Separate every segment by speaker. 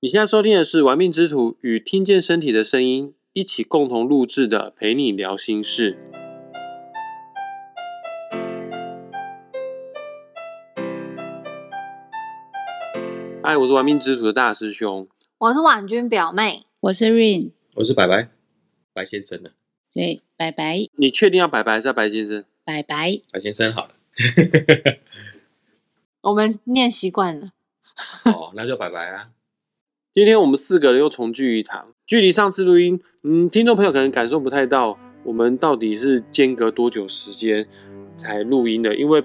Speaker 1: 你现在收听的是《玩命之徒》与听见身体的声音一起共同录制的《陪你聊心事》。嗨，我是玩命之徒的大师兄。
Speaker 2: 我是婉君表妹，
Speaker 3: 我是 Rain，
Speaker 4: 我是白白，白先生呢？
Speaker 3: 对，白白
Speaker 1: 你确定要白白还是要白先生？
Speaker 3: 白白，
Speaker 4: 白先生好了。
Speaker 2: 我们念习惯了。
Speaker 4: 哦，那就拜拜啊。
Speaker 1: 今天我们四个人又重聚一堂，距离上次录音，嗯，听众朋友可能感受不太到我们到底是间隔多久时间才录音的，因为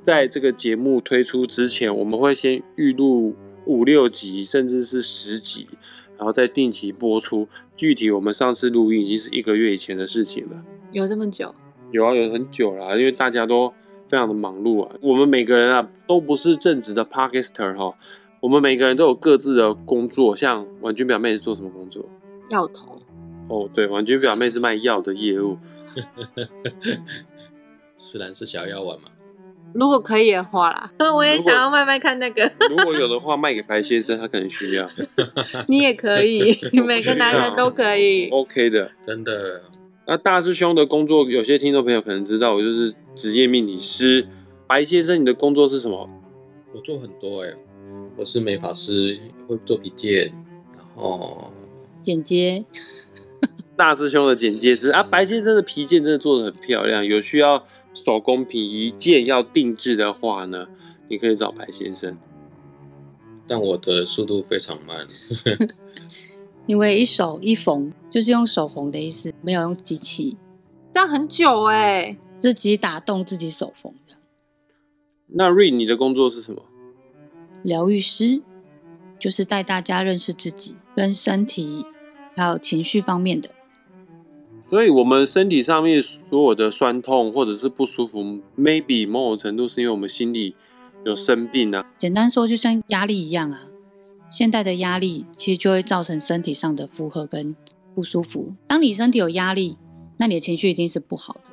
Speaker 1: 在这个节目推出之前，我们会先预录五六集，甚至是十集，然后再定期播出。具体我们上次录音已经是一个月以前的事情了。
Speaker 2: 有这么久？
Speaker 1: 有啊，有很久了，因为大家都非常的忙碌啊。我们每个人啊都不是正职的 podcaster 哈，我们每个人都有各自的工作。像婉君表妹是做什么工作？
Speaker 2: 药头。
Speaker 1: 哦，对，婉君表妹是卖药的业务。
Speaker 4: 是然是小药丸嘛？
Speaker 2: 如果可以的话啦，我也想要卖卖看那个。
Speaker 1: 如果有的话，卖给白先生，他可能需要。
Speaker 2: 你也可以，每个男人都可以。
Speaker 1: OK 的。
Speaker 4: 真的，
Speaker 1: 那大师兄的工作，有些听众朋友可能知道，我就是职业命理师。白先生，你的工作是什么？
Speaker 4: 我做很多哎、我是美发师，会做皮件，然后
Speaker 3: 剪接，
Speaker 1: 大师兄的剪接师啊，白先生的皮件真的做的很漂亮。有需要手工皮一件要定制的话呢，你可以找白先生。
Speaker 4: 但我的速度非常慢。
Speaker 3: 因为一手一缝就是用手缝的意思，没有用机器，
Speaker 2: 这样很久哎、
Speaker 3: 自己打洞自己手缝的。
Speaker 1: 那瑞，你的工作是什么？
Speaker 3: 疗愈师就是带大家认识自己跟身体还有情绪方面的。
Speaker 1: 所以，我们身体上面所有的酸痛或者是不舒服，maybe 某种程度是因为我们心里有生病啊。
Speaker 3: 简单说，就像压力一样啊，现代的压力其实就会造成身体上的负荷跟不舒服。当你身体有压力，那你的情绪一定是不好的。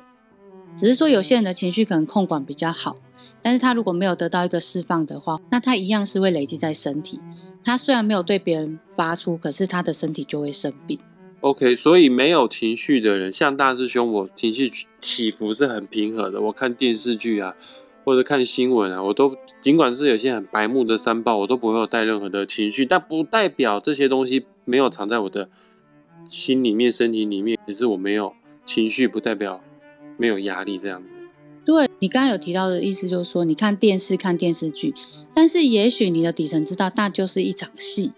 Speaker 3: 只是说有些人的情绪可能控管比较好，但是他如果没有得到一个释放的话，那他一样是会累积在身体。他虽然没有对别人发出，可是他的身体就会生病。
Speaker 1: OK，所以没有情绪的人，像大师兄，我情绪起伏是很平和的。我看电视剧啊，或者看新闻啊，我都尽管是有些很白目的三报，我都不会有带任何的情绪，但不代表这些东西没有藏在我的心里面、身体里面。只是我没有情绪，不代表没有压力这样子。
Speaker 3: 对你刚刚有提到的意思，就是说你看电视、看电视剧，但是也许你的底层知道，那就是一场戏。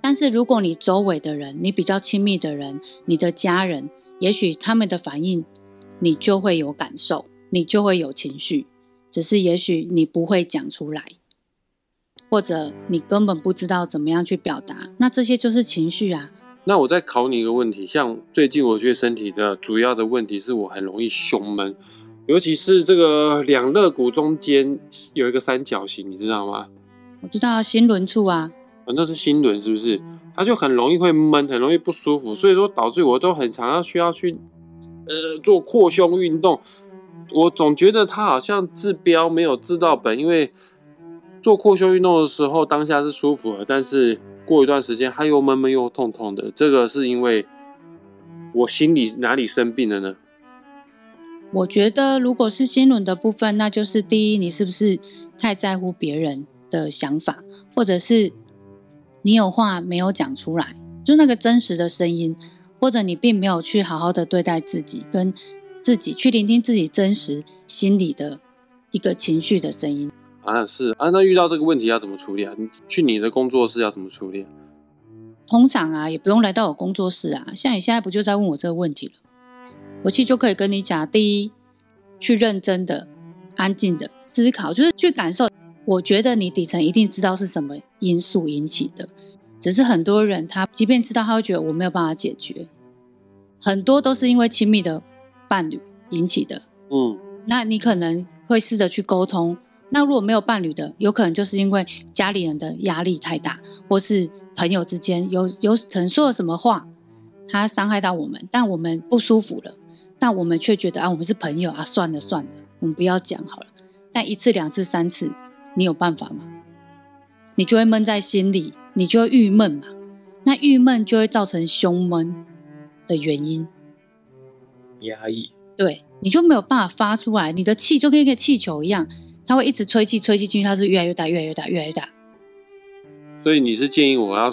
Speaker 3: 但是如果你周围的人，你比较亲密的人，你的家人，也许他们的反应，你就会有感受，你就会有情绪，只是也许你不会讲出来，或者你根本不知道怎么样去表达，那这些就是情绪啊。
Speaker 1: 那我再考你一个问题，像最近我觉得身体的主要的问题是我很容易胸闷，尤其是这个两肋骨中间有一个三角形，你知道吗？
Speaker 3: 我知道心轮处啊，
Speaker 1: 啊，那是心轮是不是？它就很容易会闷，很容易不舒服，所以说导致我都很常要需要去呃做扩胸运动。我总觉得它好像治标没有治到本，因为做扩胸运动的时候当下是舒服的，但是过一段时间它又闷闷又痛痛的。这个是因为我心里哪里生病了呢？
Speaker 3: 我觉得，如果是心轮的部分，那就是第一，你是不是太在乎别人的想法，或者是你有话没有讲出来，就那个真实的声音，或者你并没有去好好的对待自己，跟自己去聆听自己真实心里的一个情绪的声音。
Speaker 1: 啊，是啊，那遇到这个问题要怎么处理啊？你去你的工作室要怎么处理啊？
Speaker 3: 通常啊，也不用来到我工作室啊，像你现在不就在问我这个问题了？我其实就可以跟你讲，第一，去认真的、安静的思考，就是去感受。我觉得你底层一定知道是什么因素引起的，只是很多人他即便知道，他会觉得我没有办法解决，很多都是因为亲密的伴侣引起的。
Speaker 1: 嗯，
Speaker 3: 那你可能会试着去沟通。那如果没有伴侣的，有可能就是因为家里人的压力太大，或是朋友之间有有可能说了什么话，他伤害到我们，但我们不舒服了，但我们却觉得啊，我们是朋友啊，算了算了，我们不要讲好了。但一次、两次、三次，你有办法吗？你就会闷在心里，你就会郁闷嘛。那郁闷就会造成胸闷的原因，
Speaker 4: 压抑，
Speaker 3: 对，你就没有办法发出来，你的气就跟一个气球一样，它会一直吹气，吹气进去，它是越来越大，越来越大，越来越大。
Speaker 1: 所以你是建议我要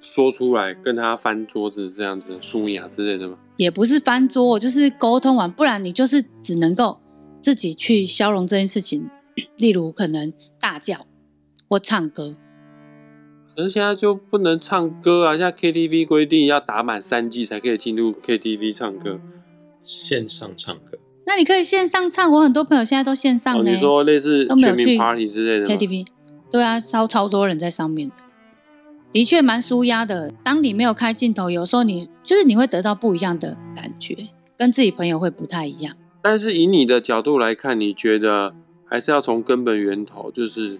Speaker 1: 说出来，跟他翻桌子这样子、舒雅之类的吗？
Speaker 3: 也不是翻桌，就是沟通完，不然你就是只能够自己去消融这件事情。例如，可能大叫或唱歌。
Speaker 1: 可是现在就不能唱歌啊！现在 KTV 规定要打满三季才可以进入 KTV 唱歌，
Speaker 4: 线上唱歌。
Speaker 3: 那你可以线上唱，我很多朋友现在都线上
Speaker 1: 哦，
Speaker 3: 呢、
Speaker 1: 你说类似全民 Party 之类的
Speaker 3: KTV，对啊，超超多人在上面的，的确蛮舒压的。当你没有开镜头，有时候你就是你会得到不一样的感觉，跟自己朋友会不太一样。
Speaker 1: 但是以你的角度来看，你觉得还是要从根本源头，就是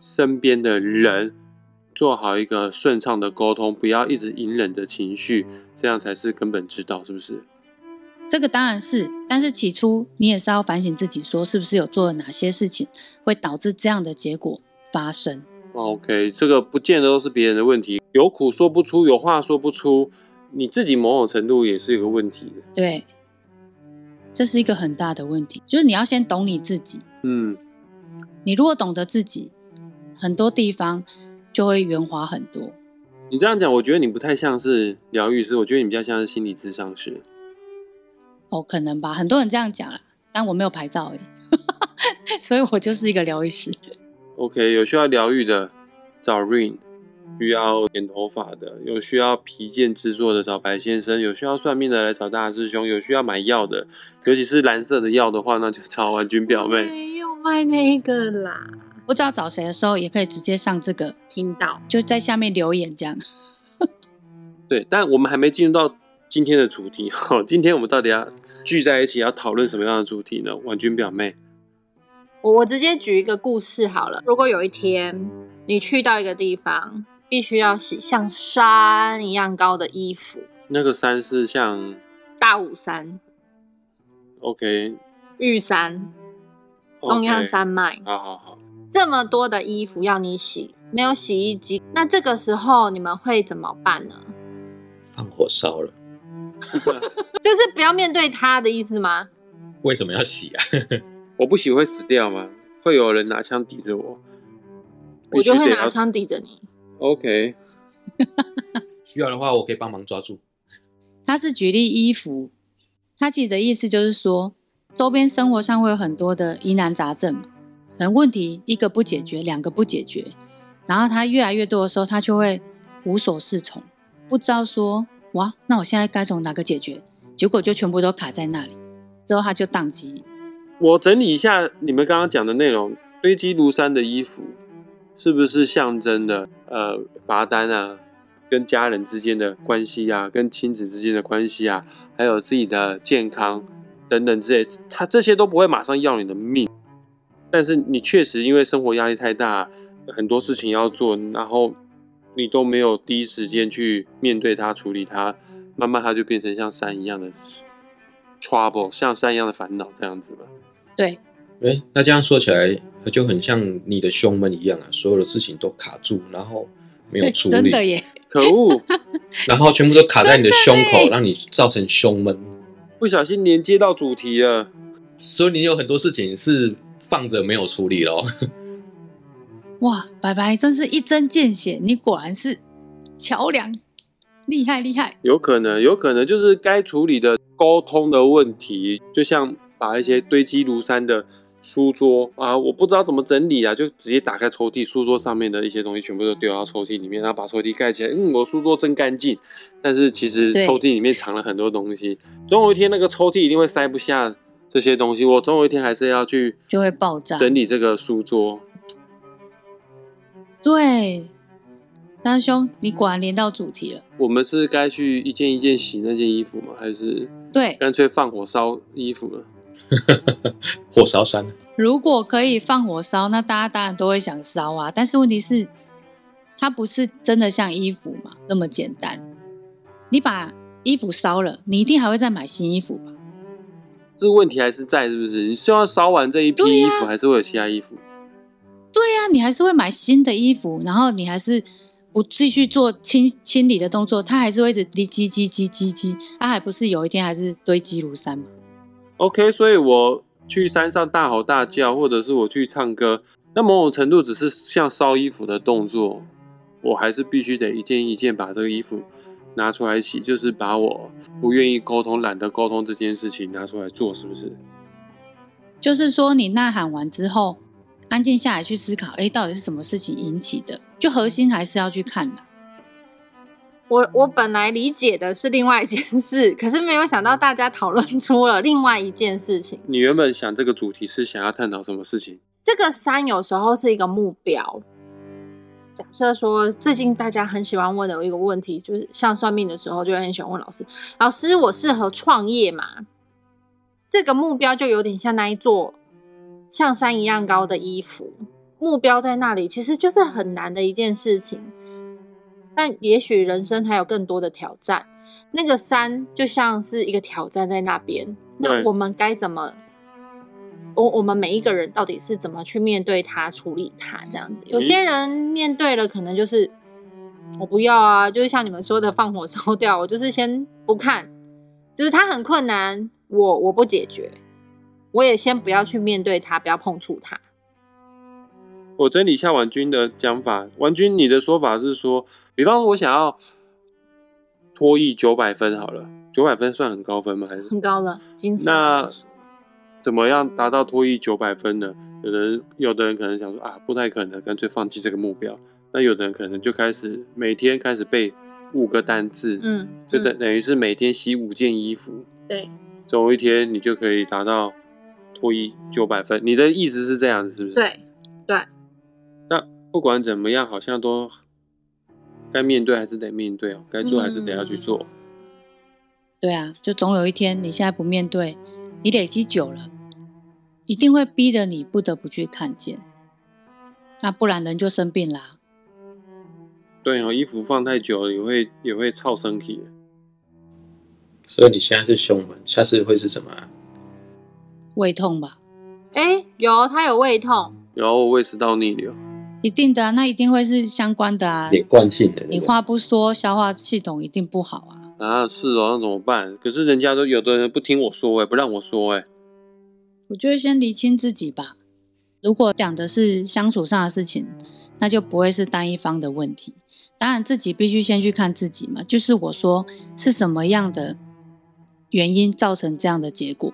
Speaker 1: 身边的人做好一个顺畅的沟通，不要一直隐忍着情绪，这样才是根本之道，是不是？
Speaker 3: 这个当然是，但是起初你也是要反省自己，说是不是有做了哪些事情会导致这样的结果发生。
Speaker 1: OK，这个不见得都是别人的问题，有苦说不出，有话说不出，你自己某种程度也是有个问题的。
Speaker 3: 对，这是一个很大的问题，就是你要先懂你自己。
Speaker 1: 嗯，
Speaker 3: 你如果懂得自己，很多地方就会圆滑很多。
Speaker 1: 你这样讲，我觉得你不太像是疗愈师，我觉得你比较像是心理咨商师。
Speaker 3: 哦，可能吧，很多人这样讲啦，但我没有牌照而已，所以我就是一个疗愈师。
Speaker 1: OK，有需要疗愈的找 Rain，需要剪头发的，有需要皮件制作的找白先生，有需要算命的来找大师兄，有需要买药的，尤其是蓝色的药的话，那就找婉君表妹。
Speaker 2: 没有卖那个啦，
Speaker 3: 不知道找谁的时候，也可以直接上这个，
Speaker 2: 频道
Speaker 3: 就在下面留言这样。
Speaker 1: 对，但我们还没进入到今天的主题。哈，今天我们到底要聚在一起要讨论什么样的主题呢？婉君表妹，
Speaker 2: 我我直接举一个故事好了。如果有一天你去到一个地方，必须要洗像山一样高的衣服，
Speaker 1: 那个山是像
Speaker 2: 大武山、
Speaker 1: OK，
Speaker 2: 玉山、中央山脉
Speaker 1: 好好好，
Speaker 2: 这么多的衣服要你洗，没有洗衣机，那这个时候你们会怎么办呢？
Speaker 4: 放火烧了，
Speaker 2: 就是不要面对它的意思吗？
Speaker 4: 为什么要洗啊？
Speaker 1: 我不洗会死掉吗？会有人拿枪抵着我？
Speaker 2: 我就会拿枪抵着你。
Speaker 1: OK，
Speaker 4: 需要的话，我可以帮忙抓住。
Speaker 3: 他是举例衣服，他其实的意思就是说，周边生活上会有很多的疑难杂症嘛，可能问题一个不解决，两个不解决，然后他越来越多的时候，他就会无所适从，不知道说哇，那我现在该从哪个解决？结果就全部都卡在那里，之后他就宕机。
Speaker 1: 我整理一下你们刚刚讲的内容，堆积如山的衣服，是不是象征的呃罚单啊，跟家人之间的关系啊，跟亲子之间的关系啊，还有自己的健康等等之类，他这些都不会马上要你的命，但是你确实因为生活压力太大，很多事情要做，然后你都没有第一时间去面对它、处理它，慢慢它就变成像山一样的 trouble，像山一样的烦恼这样子吧。
Speaker 3: 对，
Speaker 4: 哎，那这样说起来，就很像你的胸闷一样啊，所有的事情都卡住，然后没有处理，
Speaker 3: 真的耶，
Speaker 1: 可恶！
Speaker 4: 然后全部都卡在你的胸口，让你造成胸闷。
Speaker 1: 不小心连接到主题了。
Speaker 4: 所以你有很多事情是放着没有处理咯。
Speaker 3: 哇，白白真是一针见血，你果然是桥梁，厉害厉害。
Speaker 1: 有可能，有可能就是该处理的沟通的问题，就像把一些堆积如山的书桌啊，我不知道怎么整理啊，就直接打开抽屉，书桌上面的一些东西全部都丢到抽屉里面，然后把抽屉盖起来。嗯，我书桌真干净，但是其实抽屉里面藏了很多东西，总有一天那个抽屉一定会塞不下这些东西，我总有一天还是要去
Speaker 3: 就会爆炸。
Speaker 1: 整理这个书桌。
Speaker 3: 对，大兄，你果然连到主题了。
Speaker 1: 我们是该去一件一件洗那件衣服吗？还是
Speaker 3: 对，
Speaker 1: 干脆放火烧衣服呢？
Speaker 4: 火烧山，
Speaker 3: 如果可以放火烧，那大家当然都会想烧啊。但是问题是，它不是真的像衣服嘛那么简单。你把衣服烧了，你一定还会再买新衣服吧？
Speaker 1: 这个问题还是在，是不是？你希望烧完这一批衣服，还是会有其他衣服？
Speaker 3: 对呀、你还是会买新的衣服，然后你还是不继续做清清理的动作，它还是会一直滴积积积积积，它还不是有一天还是堆积如山吗？
Speaker 1: OK，所以我去山上大吼大叫，或者是我去唱歌，那某种程度只是像烧衣服的动作，我还是必须得一件一件把这个衣服拿出来洗，就是把我不愿意沟通、懒得沟通这件事情拿出来做，是不是？
Speaker 3: 就是说，你呐喊完之后，安静下来去思考，哎，到底是什么事情引起的？就核心还是要去看的。
Speaker 2: 我我本来理解的是另外一件事，可是没有想到大家讨论出了另外一件事情。
Speaker 1: 你原本想这个主题是想要探讨什么事情？
Speaker 2: 这个山有时候是一个目标。假设说，最近大家很喜欢问的一个问题，就是像算命的时候，就会很喜欢问老师：“老师，我适合创业吗？”这个目标就有点像那一座像山一样高的衣服，目标在那里，其实就是很难的一件事情。但也许人生还有更多的挑战，那个山就像是一个挑战在那边。那我们该怎么？我我们每一个人到底是怎么去面对它、处理它？这样子，有些人面对了，可能就是我不要啊，就是像你们说的放火烧掉，我就是先不看，就是它很困难，我我不解决，我也先不要去面对它，不要碰触它。
Speaker 1: 我整理一下婉君的讲法。婉君，你的说法是说，比方说我想要脱译九百分好了，九百分算很高分吗？还是
Speaker 2: 很高了，
Speaker 1: 那怎么样达到脱译九百分呢？有的人，有的人可能想说啊，不太可能，干脆放弃这个目标。那有的人可能就开始每天开始背五个单字，
Speaker 2: 嗯，
Speaker 1: 就等
Speaker 2: 嗯
Speaker 1: 等于是每天洗五件衣服，
Speaker 2: 对，
Speaker 1: 总有一天你就可以达到脱衣九百分。你的意思是这样子，是不是？。
Speaker 2: 对对，
Speaker 1: 那不管怎么样，好像都该面对还是得面对哦，该做还是得要去做。
Speaker 3: 对啊，就总有一天你现在不面对，你累积久了，一定会逼得你不得不去看见。那不然人就生病啦。
Speaker 1: 对哦，衣服放太久了也会也会操身体。
Speaker 4: 所以你现在是胸闷，下次会是什么啊？
Speaker 3: 胃痛吧，
Speaker 2: 哎，有他有胃痛，
Speaker 1: 有我胃食道逆流，
Speaker 3: 一定的啊，那一定会是相关的啊。
Speaker 4: 连贯性的、
Speaker 3: 你话不说，消化系统一定不好啊。
Speaker 1: 啊，是哦，那怎么办？可是人家都有的人不听我说、欸，不让我说、欸，
Speaker 3: 我觉得先理清自己吧。如果讲的是相处上的事情，那就不会是单一方的问题。当然，自己必须先去看自己嘛，就是我说是什么样的原因造成这样的结果，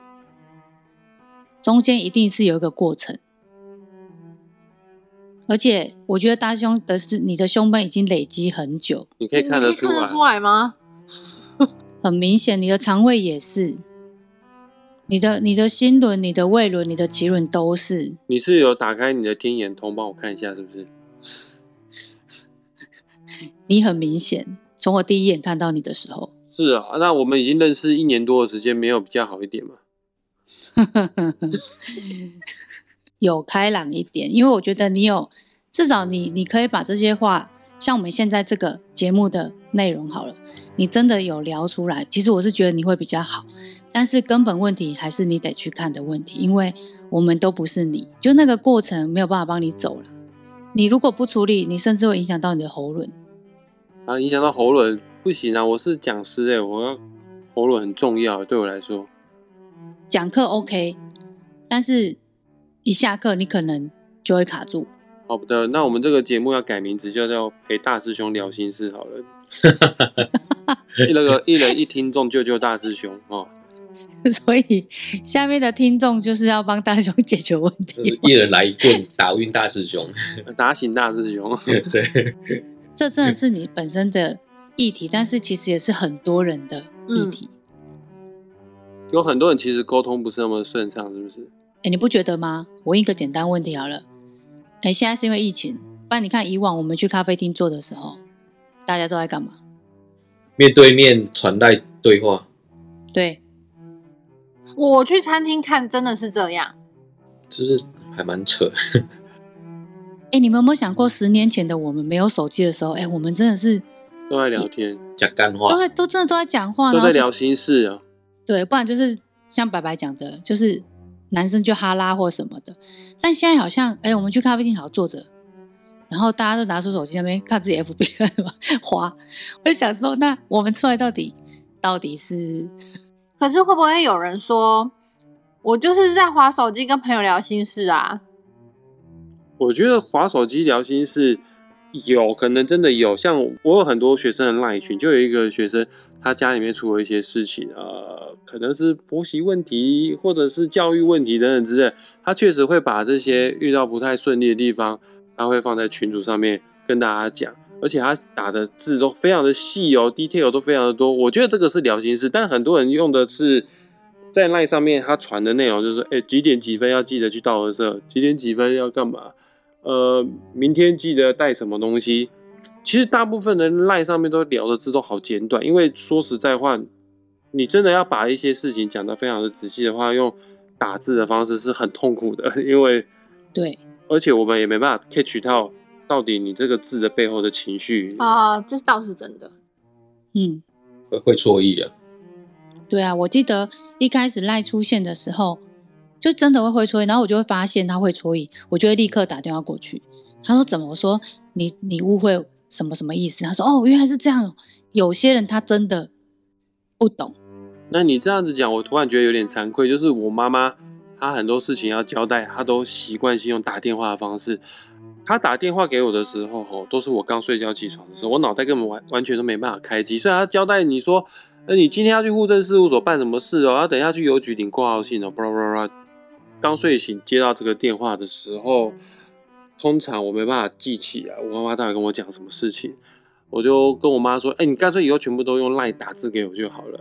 Speaker 3: 中间一定是有一个过程。而且，我觉得大胸的是你的胸闷已经累积很久，
Speaker 1: 你可以看得出来
Speaker 2: 你看得。出来吗？
Speaker 3: 很明显，你的肠胃也是，你的你的心轮、你的胃轮、你的脐轮都是。
Speaker 1: 你是有打开你的天眼通帮我看一下，是不是？
Speaker 3: 你很明显，从我第一眼看到你的时候，
Speaker 1: 是啊，那我们已经认识一年多的时间，没有比较好一点吗？
Speaker 3: 有开朗一点，因为我觉得你有，至少你你可以把这些话，像我们现在这个节目的内容好了，你真的有聊出来，其实我是觉得你会比较好，但是根本问题还是你得去看的问题，因为我们都不是你，就那个过程没有办法帮你走了。你如果不处理，你甚至会影响到你的喉咙。
Speaker 1: 啊，影响到喉咙不行啊！我是讲师哎、我要喉咙很重要，对我来说。
Speaker 3: 讲课 OK，但是一下课你可能就会卡住。
Speaker 1: 好的，那我们这个节目要改名字，就叫陪大师兄聊心事好了。那个一人一听众救救大师兄哦。
Speaker 3: 所以下面的听众就是要帮大雄解决问
Speaker 4: 就是
Speaker 3: 题。
Speaker 4: 一人来一棍打晕大师兄。
Speaker 1: 打醒大师兄。
Speaker 4: 对，
Speaker 3: 这真的是你本身的议题，但是其实也是很多人的议题。
Speaker 1: 有很多人其实沟通不是那么顺畅，是不是？
Speaker 3: 哎、你不觉得吗？我问一个简单问题好了。哎，现在是因为疫情，不然你看以往我们去咖啡厅坐的时候，大家都在干嘛？
Speaker 4: 面对面传代对话，
Speaker 3: 对，
Speaker 2: 我去餐厅看真的是这样，
Speaker 4: 就是还蛮扯。
Speaker 3: 哎，你们有没有想过，十年前的我们没有手机的时候，哎，我们真的是
Speaker 1: 都在聊天，
Speaker 4: 讲干话
Speaker 3: 都，在都真的都在讲话，
Speaker 1: 都在聊心事啊。
Speaker 3: 对，不然就是像白白讲的，就是男生就哈拉或什么的。但现在好像，哎，我们去咖啡厅好好坐着，然后大家都拿出手机那边看自己 FB 滑，我就想说，那我们出来到底到底是？
Speaker 2: 可是会不会有人说，我就是在划手机跟朋友聊心事啊？
Speaker 1: 我觉得划手机聊心事有可能真的有，像我有很多学生的赖群，就有一个学生，他家里面出了一些事情，呃，可能是婆媳问题，或者是教育问题等等之类，他确实会把这些遇到不太顺利的地方，他会放在群组上面跟大家讲，而且他打的字都非常的细哦，detail 都非常的多，我觉得这个是聊心事，但很多人用的是在赖上面他传的内容就是说，哎，几点几分要记得去到合社，几点几分要干嘛？呃，明天记得带什么东西。其实大部分人赖上面都聊的字都好简短，因为说实在话，你真的要把一些事情讲得非常的仔细的话，用打字的方式是很痛苦的，因为
Speaker 3: 对，
Speaker 1: 而且我们也没办法 catch 到到底你这个字的背后的情绪。
Speaker 2: 啊，这倒是真的。
Speaker 3: 嗯，
Speaker 4: 会会错意啊。
Speaker 3: 对啊，我记得一开始赖出现的时候，就真的会会错意，然后我就会发现他会错意，我就会立刻打电话过去。他说怎么？我说你你误会什么什么意思？他说哦，原来是这样。有些人他真的不懂。
Speaker 1: 那你这样子讲，我突然觉得有点惭愧，就是我妈妈她很多事情要交代，她都习惯性用打电话的方式。她打电话给我的时候，吼，都是我刚睡觉起床的时候，我脑袋根本完完全都没办法开机。所以她交代你说，呃，你今天要去户政事务所办什么事哦？要等一下去邮局领挂号信哦，巴拉巴拉。刚睡醒接到这个电话的时候，通常我没办法记起来我妈妈到底跟我讲什么事情，我就跟我妈说：“哎、你干脆以后全部都用 LINE 打字给我就好了。”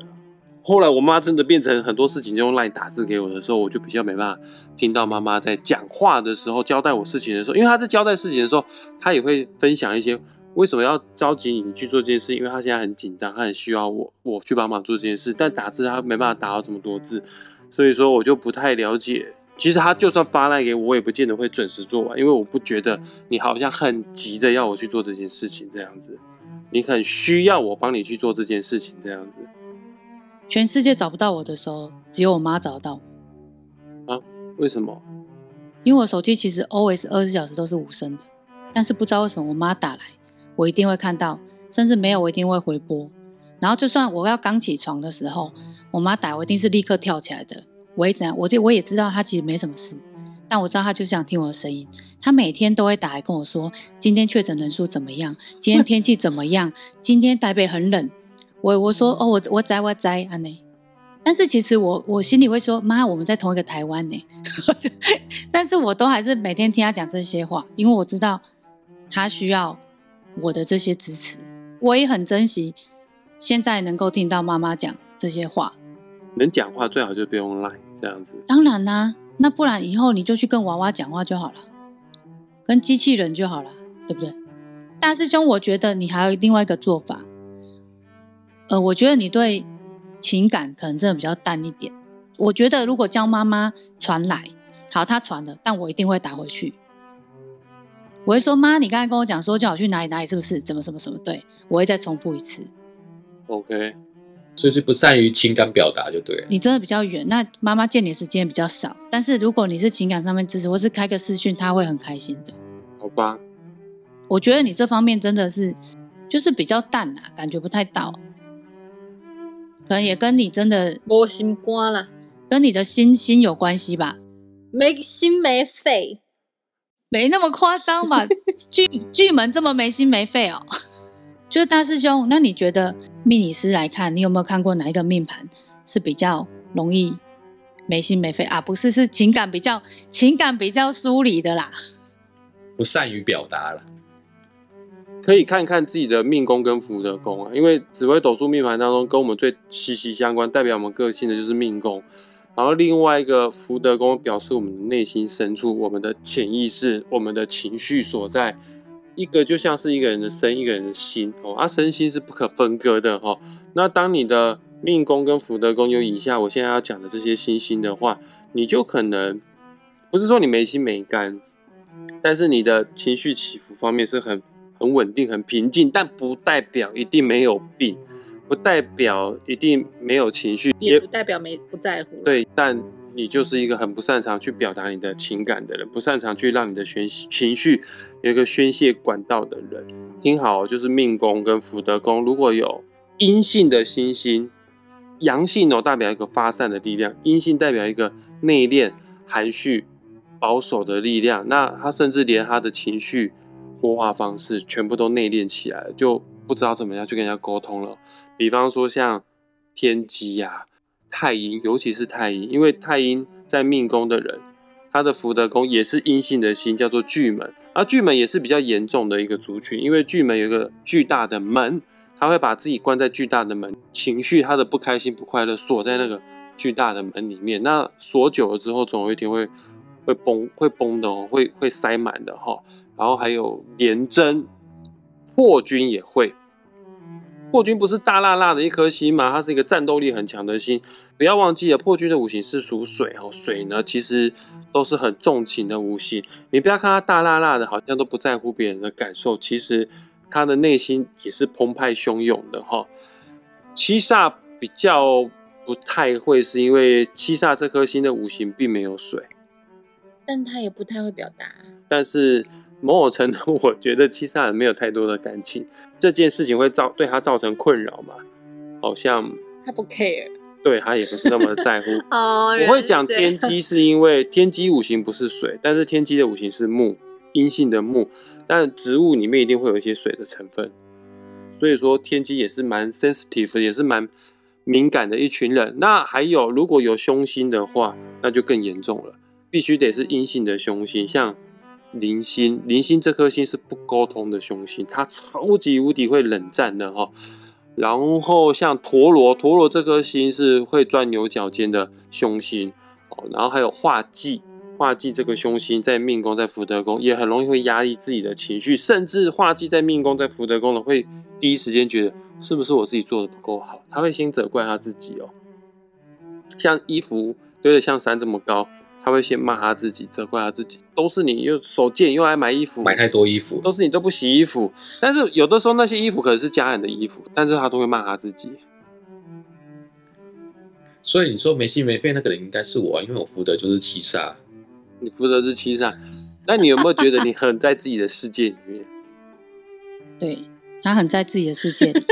Speaker 1: 后来我妈真的变成很多事情就用 LINE 打字给我的时候，我就比较没办法听到妈妈在讲话的时候交代我事情的时候，因为她在交代事情的时候，她也会分享一些为什么要着急你去做这件事，因为她现在很紧张，她很需要我我去帮忙做这件事，但打字她没办法打到这么多字，所以说我就不太了解。其实他就算发来给我，我也不见得会准时做完，因为我不觉得你好像很急的要我去做这件事情这样子，你很需要我帮你去做这件事情这样子。
Speaker 3: 全世界找不到我的时候，只有我妈找得到我。
Speaker 1: 为什么？
Speaker 3: 因为我手机其实 always 二十四小时都是无声的，但是不知道为什么我妈打来，我一定会看到，甚至没有我一定会回拨。然后就算我要刚起床的时候，我妈打我一定是立刻跳起来的。我也怎样，我就我也知道他其实没什么事，但我知道他就是想听我的声音。他每天都会打来跟我说，今天确诊人数怎么样？今天天气怎么样？今天台北很冷。我我说哦，我我在我在安内。但是其实我我心里会说，妈，我们在同一个台湾呢。但是我都还是每天听他讲这些话，因为我知道他需要我的这些支持。我也很珍惜现在能够听到妈妈讲这些话。
Speaker 1: 能讲话最好就不用 line 这样子。
Speaker 3: 当然啦、那不然以后你就去跟娃娃讲话就好了，跟机器人就好了，对不对？大师兄，我觉得你还有另外一个做法。呃，我觉得你对情感可能真的比较淡一点。我觉得如果叫妈妈传来，好，她传了，但我一定会打回去。我会说妈，你刚才跟我讲说叫我去哪里哪里，是不是？怎么什么什么？对我会再重复一次。
Speaker 1: OK，
Speaker 4: 所以是不善于情感表达就对了。
Speaker 3: 你真的比较远，那妈妈见你的时间比较少。但是如果你是情感上面支持，或是开个视讯，她会很开心的。
Speaker 1: 好吧，
Speaker 3: 我觉得你这方面真的是就是比较淡啊，感觉不太到。可能也跟你真的
Speaker 2: 我心肝啦，
Speaker 3: 跟你的心心有关系吧，
Speaker 2: 没心没肺。
Speaker 3: 没那么夸张吧？巨巨门这么没心没肺哦。就是大师兄，那你觉得命理师来看，你有没有看过哪一个命盘是比较容易没心没肺啊？不是，是情感比较情感比较疏离的啦。
Speaker 4: 不善于表达了。
Speaker 1: 可以看看自己的命宫跟福德宫啊，因为紫微斗数命盘当中跟我们最息息相关，代表我们个性的就是命宫。然后另外一个福德宫表示我们的内心深处、我们的潜意识、我们的情绪所在。一个就像是一个人的身，一个人的心哦，啊，身心是不可分割的哈、哦。那当你的命宫跟福德宫有以下我现在要讲的这些星星的话，你就可能不是说你没心没肝，但是你的情绪起伏方面是很很稳定、很平静，但不代表一定没有病，不代表一定没有情绪，
Speaker 2: 也不代表没不在乎。，
Speaker 1: 对，但你就是一个很不擅长去表达你的情感的人，不擅长去让你的宣情绪有一个宣泄管道的人。听好，就是命宫跟福德宫，如果有阴性的星星，阳性哦代表一个发散的力量，阴性代表一个内敛、含蓄、保守的力量。那他甚至连他的情绪、说话方式全部都内敛起来了，就不知道怎么样去跟人家沟通了。比方说像天机呀、太阴，尤其是太阴，因为太阴在命宫的人，他的福德宫也是阴性的星，叫做巨门。而巨门也是比较严重的一个族群，因为巨门有一个巨大的门，他会把自己关在巨大的门，情绪他的不开心、不快乐锁在那个巨大的门里面。那锁久了之后，总有一天会会崩，会崩的哦，会会塞满的哈。然后还有廉贞、破军也会。破军不是大辣辣的一颗星吗？它是一个战斗力很强的星。不要忘记了，破军的五行是属水哦，水呢其实都是很重情的五行。你不要看它大辣辣的，好像都不在乎别人的感受，其实他的内心也是澎湃汹涌的哈。七煞比较不太会，是因为七煞这颗星的五行并没有水，
Speaker 2: 但他也不太会表达。
Speaker 1: 但是某种程度，我觉得七煞人没有太多的感情，这件事情会造对他造成困扰嘛？好像
Speaker 2: 他不 care
Speaker 1: 对他也不是那么在乎。
Speaker 2: 哦
Speaker 1: 我会讲天机，是因为天机五行不是水，但是天机的五行是木，阴性的木，但植物里面一定会有一些水的成分，所以说天机也是蛮 sensitive，也是蛮敏感的一群人。那还有如果有凶星的话，那就更严重了，必须得是阴性的凶星，像零星，零星这颗星是不沟通的凶星，它超级无敌会冷战的哈、然后像陀螺，陀螺这颗星是会钻牛角尖的凶星哦。然后还有化忌，化忌这个凶星在命宫在福德宫也很容易会压抑自己的情绪，甚至化忌在命宫在福德宫的会第一时间觉得是不是我自己做的不够好，他会先责怪他自己哦。像衣服堆得像山这么高，他会先骂他自己，责怪他自己，都是你又手贱又爱买衣服，
Speaker 4: 买太多衣服，
Speaker 1: 都是你都不洗衣服，但是有的时候那些衣服可能是家人的衣服，但是他都会骂他自己。
Speaker 4: 所以你说没心没肺那个人应该是我啊，因为我福德就是七煞。
Speaker 1: 你福德是七煞，那你有没有觉得你很在自己的世界里面？
Speaker 3: 对他很在自己的世界里。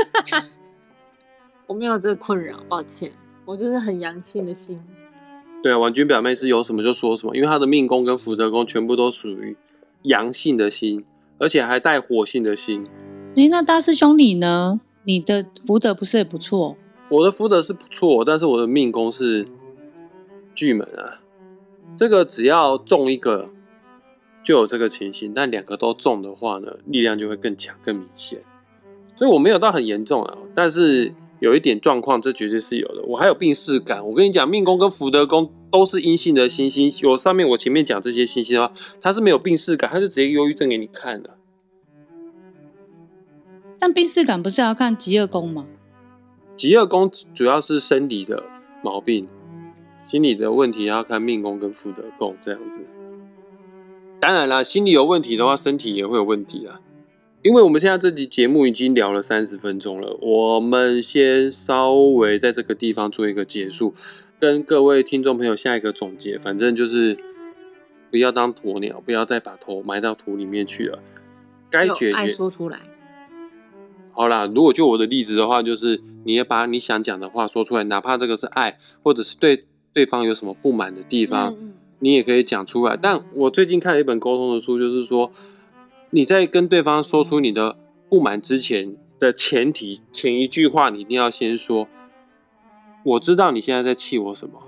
Speaker 2: 我没有这个困扰，抱歉，我就是很阳性的心。
Speaker 1: 对啊，婉君表妹是有什么就说什么，因为她的命宫跟福德宫全部都属于阳性的心，而且还带火性的心。
Speaker 3: 诶，那大师兄你呢？你的福德不是也不错？
Speaker 1: 我的福德是不错，但是我的命宫是巨门啊。这个只要中一个就有这个情形，但两个都中的话呢，力量就会更强、更明显。所以我没有到很严重啊，但是有一点状况，这绝对是有的。我还有病逝感。我跟你讲，命宫跟福德宫都是阴性的星星，我上面我前面讲这些星星的话，它是没有病逝感，它是直接忧郁症给你看的。
Speaker 3: 但病逝感不是要看极恶宫吗？
Speaker 1: 极恶宫主要是生理的毛病，心理的问题要看命宫跟福德宫这样子。当然啦，心理有问题的话，身体也会有问题啦。因为我们现在这集节目已经聊了三十分钟了，我们先稍微在这个地方做一个结束，跟各位听众朋友下一个总结。反正就是不要当鸵鸟，不要再把头埋到土里面去了。该解决
Speaker 2: 说出来，
Speaker 1: 好啦，如果就我的例子的话，就是你也把你想讲的话说出来，哪怕这个是爱，或者是对对方有什么不满的地方，
Speaker 2: 嗯
Speaker 1: 你也可以讲出来。但我最近看了一本沟通的书，就是说你在跟对方说出你的不满之前的前提，前一句话你一定要先说：“我知道你现在在气我什么。”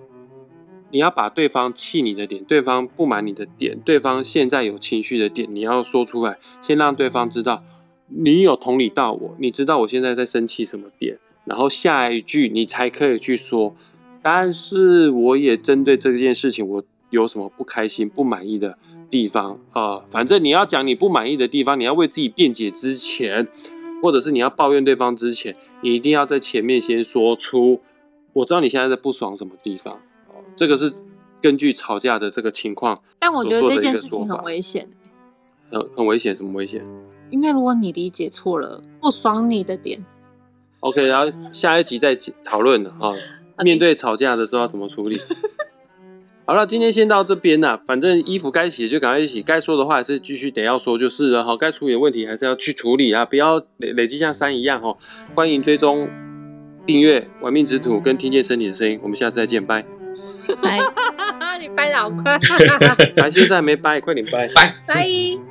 Speaker 1: 你要把对方气你的点、对方不满你的点、对方现在有情绪的点，你要说出来，先让对方知道你有同理到我，你知道我现在在生气什么点，然后下一句你才可以去说。但是我也针对这件事情，我有什么不开心、不满意的地方啊、反正你要讲你不满意的地方，你要为自己辩解之前，或者是你要抱怨对方之前，你一定要在前面先说出，我知道你现在在不爽什么地方。哦，这个是根据吵架的这个情况，
Speaker 2: 但我觉得这件事情很危险，
Speaker 1: 很很危险，什么危险
Speaker 2: 因为如果你理解错了，不爽你的点
Speaker 1: ，？OK，然后下一集再讨论了啊。面对吵架的时候要怎么处理？好了，今天先到这边啦。反正衣服该洗的就赶快洗，该说的话还是继续得要说就是了哈。该处理的问题还是要去处理啊，不要累累积像山一样哈。欢迎追踪、订阅《玩命之徒》跟听见身体的声音。我们下次再见，拜。
Speaker 3: 拜。
Speaker 2: 你掰的好快，
Speaker 1: 白，现在还没拜，快点拜。
Speaker 4: 拜。
Speaker 2: 拜。